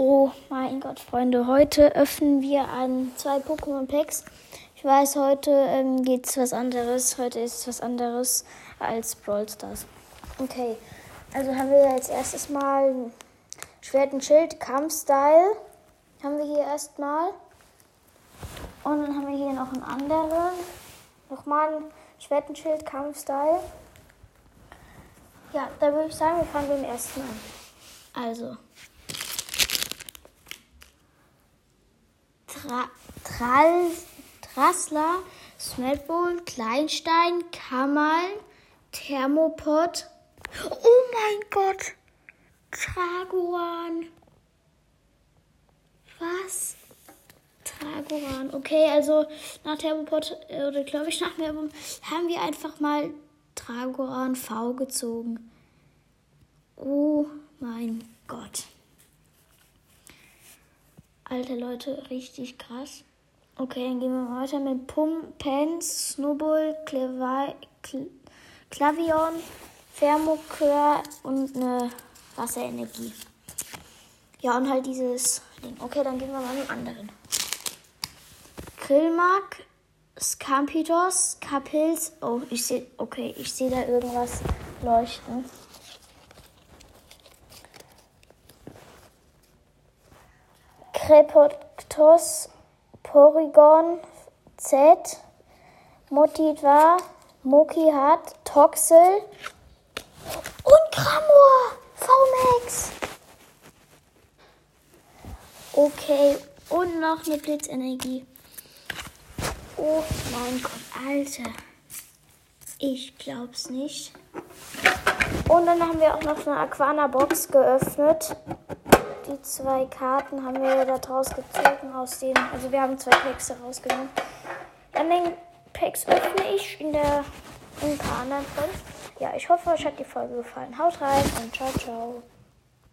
Oh mein Gott, Freunde, heute öffnen wir an zwei Pokémon Packs. Ich weiß, heute ähm, es was anderes. Heute ist es was anderes als Brawl Stars. Okay, also haben wir als erstes mal Schwert und Schild, Kampfstyle. Haben wir hier erstmal. Und dann haben wir hier noch einen anderen. Nochmal ein Schwert und Schild, Kampfstyle. Ja, da würde ich sagen, wir fangen mit dem ersten an. Also. Tra Trassler, Smeltbowl, Kleinstein, Kamal, Thermopod. Oh mein Gott! Tragoan. Was? Tragoan. Okay, also nach Thermopod, äh, oder glaube ich nach Werbung, haben wir einfach mal Tragoan V gezogen. Oh mein Gott. Alter Leute, richtig krass. Okay, dann gehen wir weiter mit Pump, Pens, Snowball, Klavion, Thermokör und eine Wasserenergie. Ja, und halt dieses Ding. Okay, dann gehen wir mal mit anderen. Krillmark, Scampitos, Kapils. Oh, ich sehe. Okay, ich sehe da irgendwas leuchten. Krepoktos, Porygon, Z, Motiva, Mokihat, Toxel und Kramor, VMAX. Okay, und noch eine Blitzenergie. Oh mein Gott, Alter. Ich glaub's nicht. Und dann haben wir auch noch eine Aquana-Box geöffnet die zwei Karten haben wir da draus gezogen aus denen. Also wir haben zwei Packs rausgenommen. Dann den Packs öffne ich in der in ein paar anderen drin. Ja, ich hoffe, euch hat die Folge gefallen. Haut rein und ciao, ciao.